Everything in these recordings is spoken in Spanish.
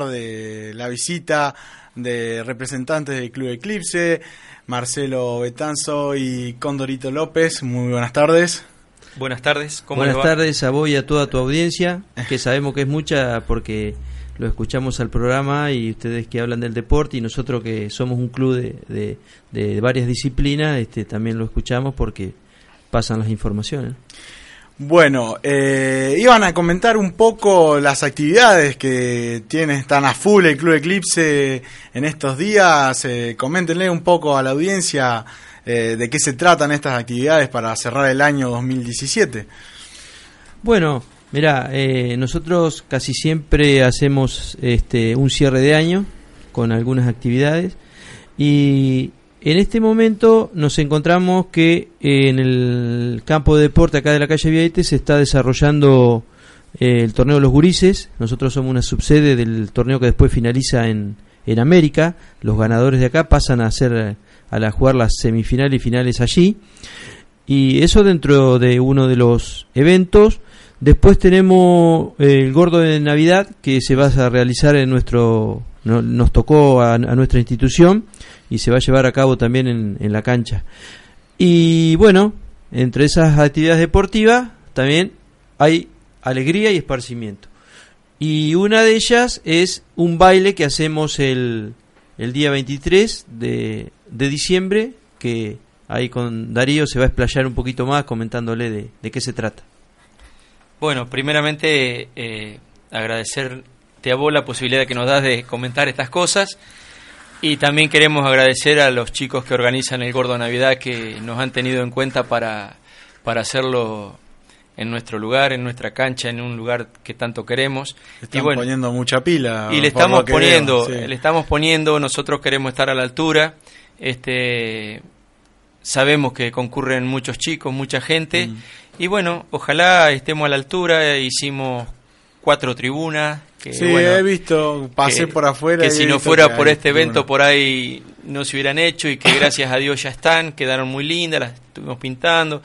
de la visita de representantes del Club Eclipse, Marcelo Betanzo y Condorito López. Muy buenas tardes. Buenas tardes. ¿cómo buenas tardes a vos y a toda tu audiencia, que sabemos que es mucha porque lo escuchamos al programa y ustedes que hablan del deporte y nosotros que somos un club de, de varias disciplinas, este, también lo escuchamos porque pasan las informaciones. Bueno, eh, iban a comentar un poco las actividades que tiene tan a full el Club Eclipse en estos días. Eh, coméntenle un poco a la audiencia eh, de qué se tratan estas actividades para cerrar el año 2017. Bueno, mira, eh, nosotros casi siempre hacemos este, un cierre de año con algunas actividades y en este momento nos encontramos que eh, en el campo de deporte acá de la calle Viaite se está desarrollando eh, el torneo de los gurises. Nosotros somos una subsede del torneo que después finaliza en, en América. Los ganadores de acá pasan a hacer a la jugar las semifinales y finales allí. Y eso dentro de uno de los eventos. Después tenemos el gordo de Navidad que se va a realizar en nuestro nos tocó a, nuestra institución y se va a llevar a cabo también en, la cancha. Y bueno, entre esas actividades deportivas también hay alegría y esparcimiento. Y una de ellas es un baile que hacemos el, el día 23 de, de, diciembre, que ahí con Darío se va a explayar un poquito más comentándole de, de qué se trata. Bueno, primeramente eh, agradecer te abó la posibilidad que nos das de comentar estas cosas. Y también queremos agradecer a los chicos que organizan el Gordo Navidad que nos han tenido en cuenta para, para hacerlo en nuestro lugar, en nuestra cancha, en un lugar que tanto queremos. Están y poniendo mucha pila. Y le estamos poniendo, le estamos poniendo, nosotros queremos estar a la altura. Este sabemos que concurren muchos chicos, mucha gente. Mm. Y bueno, ojalá estemos a la altura. Hicimos cuatro tribunas. Que, sí, he visto, pasé por afuera. Que si no fuera por este evento, por ahí no se hubieran hecho y que gracias a Dios ya están, quedaron muy lindas, las estuvimos pintando.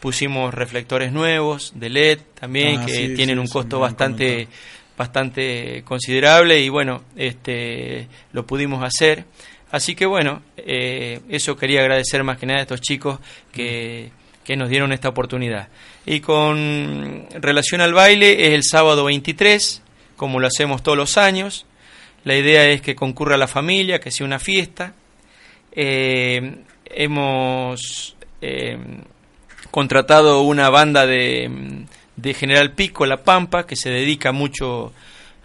Pusimos reflectores nuevos de LED también, ah, que tienen un costo bastante bastante considerable y bueno, este lo pudimos hacer. Así que bueno, eh, eso quería agradecer más que nada a estos chicos que, que nos dieron esta oportunidad. Y con relación al baile es el sábado 23, como lo hacemos todos los años. La idea es que concurra la familia, que sea una fiesta. Eh, hemos eh, contratado una banda de, de General Pico, La Pampa, que se dedica mucho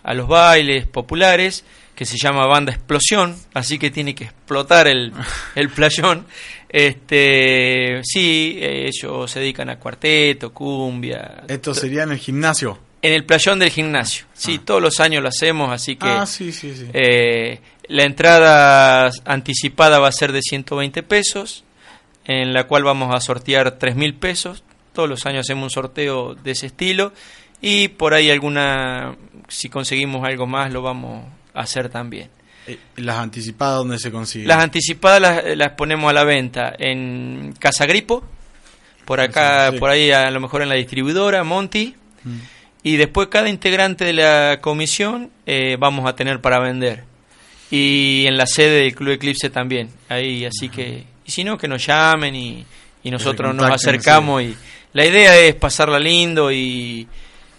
a los bailes populares que se llama Banda Explosión, así que tiene que explotar el, el playón. Este, sí, ellos se dedican a cuarteto, cumbia. ¿Esto sería en el gimnasio? En el playón del gimnasio. Sí, ah. todos los años lo hacemos, así que. Ah, sí, sí, sí. Eh, la entrada anticipada va a ser de 120 pesos, en la cual vamos a sortear 3 mil pesos. Todos los años hacemos un sorteo de ese estilo. Y por ahí alguna, si conseguimos algo más, lo vamos hacer también. Eh, ¿Las anticipadas dónde se consiguen? Las anticipadas las, ponemos a la venta en Casa Gripo, por acá, por ahí a lo mejor en la distribuidora, Monty, mm. y después cada integrante de la comisión eh, vamos a tener para vender. Y en la sede del Club Eclipse también, ahí, así que, y si no, que nos llamen y, y nosotros nos acercamos y la idea es pasarla lindo y,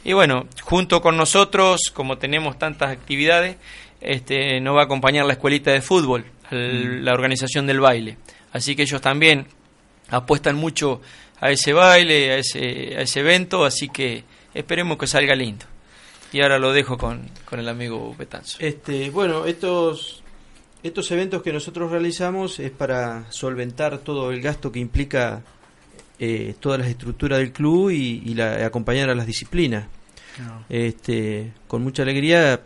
y bueno, junto con nosotros, como tenemos tantas actividades, este, nos va a acompañar la escuelita de fútbol, mm. la organización del baile. Así que ellos también apuestan mucho a ese baile, a ese, a ese evento, así que esperemos que salga lindo. Y ahora lo dejo con, con el amigo Betanzo. Este, bueno, estos, estos eventos que nosotros realizamos es para solventar todo el gasto que implica eh, todas las estructuras del club y, y la, acompañar a las disciplinas. Este, con mucha alegría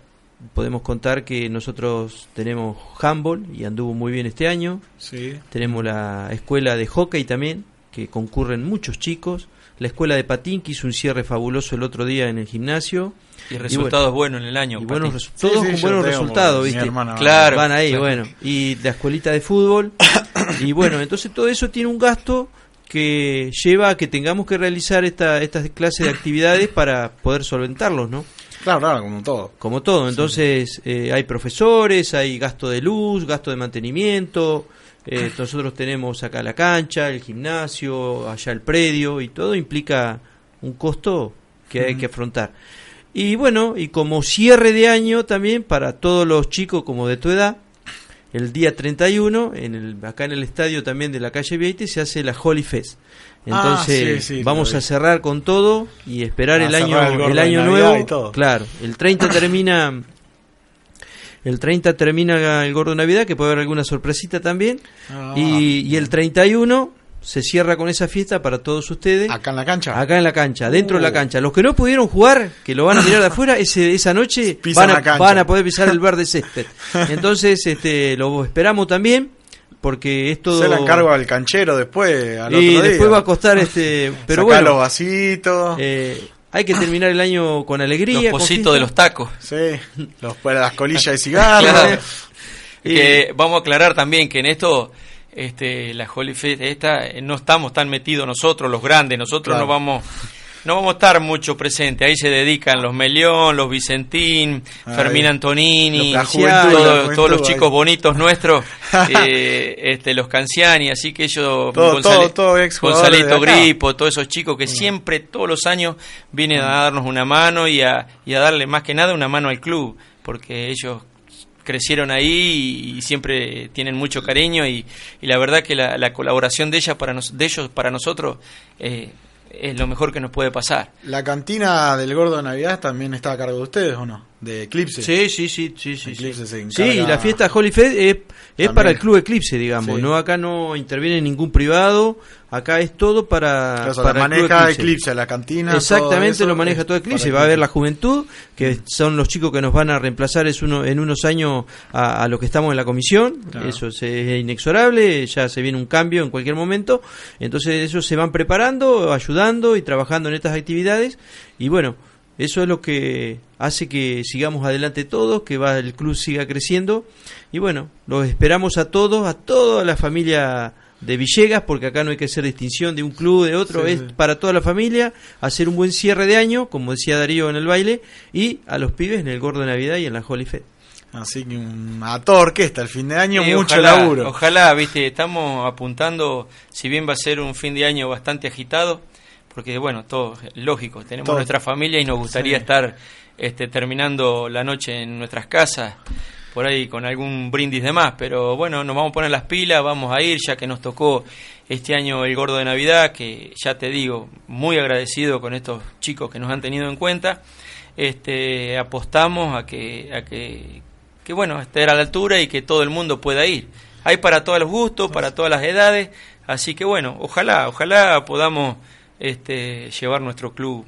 podemos contar que nosotros tenemos handball y anduvo muy bien este año. Sí. Tenemos la escuela de hockey también, que concurren muchos chicos. La escuela de patín que hizo un cierre fabuloso el otro día en el gimnasio. Y resultados buenos en el año. Y buenos todos con buenos resultados, ¿viste? claro. Van ahí, bueno. Y la escuelita de fútbol. y bueno, entonces todo eso tiene un gasto que lleva a que tengamos que realizar esta, estas clases de actividades para poder solventarlos, ¿no? Claro, claro, como todo. Como todo. Entonces eh, hay profesores, hay gasto de luz, gasto de mantenimiento. Eh, nosotros tenemos acá la cancha, el gimnasio, allá el predio y todo implica un costo que hay que afrontar. Y bueno, y como cierre de año también para todos los chicos como de tu edad, el día 31, en el, acá en el estadio también de la calle Vieite, se hace la Holy Fest. Ah, Entonces vamos a cerrar con todo y esperar el año, el, año nuevo. Claro, el 30 termina el 30 termina el Gordo Navidad, que puede haber alguna sorpresita también. Ah. y, y, el 31 se cierra con esa fiesta para todos ustedes. Acá en la cancha. Acá en la cancha, dentro de la uh. cancha. Los que no pudieron jugar, que lo van a mirar de afuera, ese, esa noche van a, van a, poder pisar el verde césped. Entonces, este, lo esperamos también. Porque esto se la encargo al canchero después y después va a costar este pero bueno los vasitos eh, hay que terminar el año con alegría los pocitos de los tacos sí los las colillas de cigarros que vamos a aclarar también que en esto este, la Holy Fest, esta, eh, no estamos tan metidos nosotros, los grandes, nosotros no vamos no vamos a estar mucho presentes. Ahí se dedican los Melión, los Vicentín, Fermín Antonini, todos los chicos bonitos nuestros, eh, este, los Canciani, así que ellos, Gonzalito Gripo, todos esos chicos que mm. siempre, todos los años, vienen a mm. darnos una mano y a, y a darle más que nada una mano al club, porque ellos crecieron ahí y, siempre tienen mucho cariño y, la verdad que la, colaboración de ella para de ellos para nosotros eh, es lo mejor que nos puede pasar. La cantina del Gordo de Navidad también está a cargo de ustedes o no? De Eclipse. Sí, sí, sí, sí, sí. Sí, la fiesta Holy Fed es, es para el club Eclipse, digamos, no acá no interviene ningún privado, acá es todo para, para maneja Eclipse. la cantina. Exactamente, lo maneja todo Eclipse. Va a haber la juventud, que son los chicos que nos van a reemplazar es uno, en unos años a, a los que estamos en la comisión. Eso es, inexorable, ya se viene un cambio en cualquier momento. Entonces ellos se van preparando, ayudando y trabajando en estas actividades. Y bueno, eso es lo que hace que sigamos adelante todos, que va el club siga creciendo. Y bueno, los esperamos a todos, a toda la familia de Villegas, porque acá no hay que hacer distinción de un club, de otro, es para toda la familia, hacer un buen cierre de año, como decía Darío en el baile, y a los pibes en el Gordo de Navidad y en la Holy Fed. Así que a toda orquesta, el fin de año, mucho laburo. Ojalá, viste, estamos apuntando, si bien va a ser un fin de año bastante agitado, porque bueno, todo lógico, tenemos nuestra familia y nos gustaría estar este, terminando la noche en nuestras casas, por ahí con algún brindis de más, pero bueno, nos vamos a poner las pilas, vamos a ir, ya que nos tocó este año el gordo de Navidad, que ya te digo, muy agradecido con estos chicos que nos han tenido en cuenta, este, apostamos a que, a que, que bueno, estar a la altura y que todo el mundo pueda ir. Hay para todos los gustos, para todas las edades, así que bueno, ojalá, ojalá podamos este, llevar nuestro club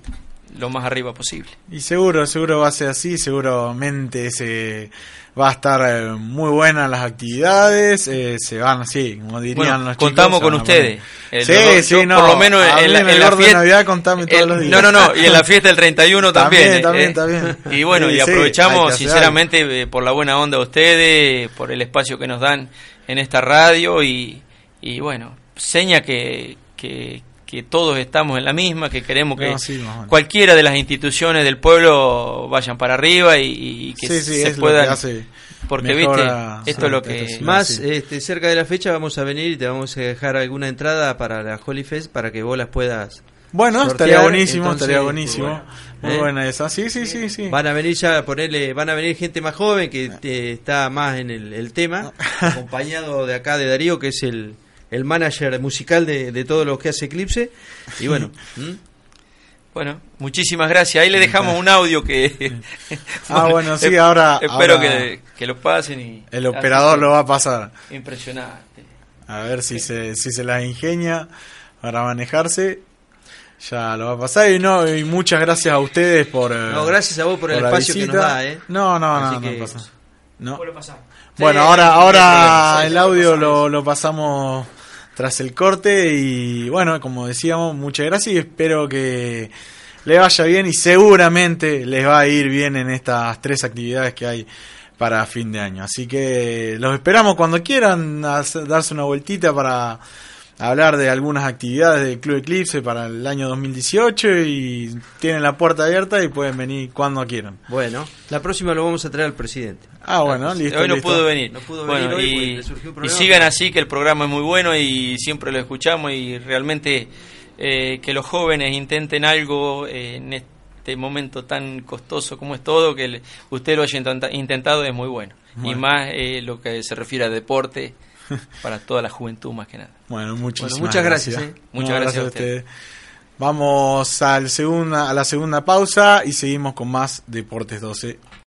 lo más arriba posible. Y seguro, seguro va a ser así, seguramente se va a estar eh, muy buenas las actividades, eh, se van así, como dirían los contamos con ustedes. sí, sí, no, por lo menos en, la, fiesta de Navidad contame todos los días. No, no, no, y en la fiesta del 31 también. También, también, eh. Y bueno, y aprovechamos sinceramente por la buena onda de ustedes, por el espacio que nos dan en esta radio y, y bueno, seña que, que que todos estamos en la misma, que queremos que cualquiera de las instituciones del pueblo vayan para arriba y, que se puedan... Porque viste, esto es lo que... Más este, cerca de la fecha vamos a venir y te vamos a dejar alguna entrada para la Holy Fest para que vos las puedas... Bueno, estaría buenísimo, estaría buenísimo. Muy ¿eh? buena esa. Sí, sí, sí, sí. Van a venir ya a ponerle, van a venir gente más joven que eh, está más en el, el tema, acompañado de acá de Darío, que es el, el manager musical de, todo lo que hace Eclipse. Y bueno. Bueno, muchísimas gracias. Ahí le dejamos un audio que... ah, bueno, sí, ahora... Espero que, lo pasen y... El operador lo va a pasar. Impresionante. A ver si se, si se la ingenia para manejarse. ya lo va a pasar y no y muchas gracias a ustedes por no gracias a vos por, el espacio que nos da eh no no no no, pasa. no. bueno ahora ahora el audio lo, lo pasamos tras el corte y bueno como decíamos muchas gracias y espero que le vaya bien y seguramente les va a ir bien en estas tres actividades que hay para fin de año. Así que los esperamos cuando quieran darse una vueltita para hablar de algunas actividades del Club Eclipse para el año 2018 y tienen la puerta abierta y pueden venir cuando quieran. Bueno, la próxima lo vamos a traer al presidente. Ah, bueno, listo. Hoy no pudo venir. No pudo venir y, y, sigan así, que el programa es muy bueno y siempre lo escuchamos y realmente eh, que los jóvenes intenten algo eh, en este momento tan costoso como es todo, que usted lo haya intentado es muy bueno. Y más eh, lo que se refiere a deporte para toda la juventud más que nada. Bueno, muchas gracias. Muchas gracias, a ustedes. Vamos al segunda, a la segunda pausa y seguimos con más Deportes 12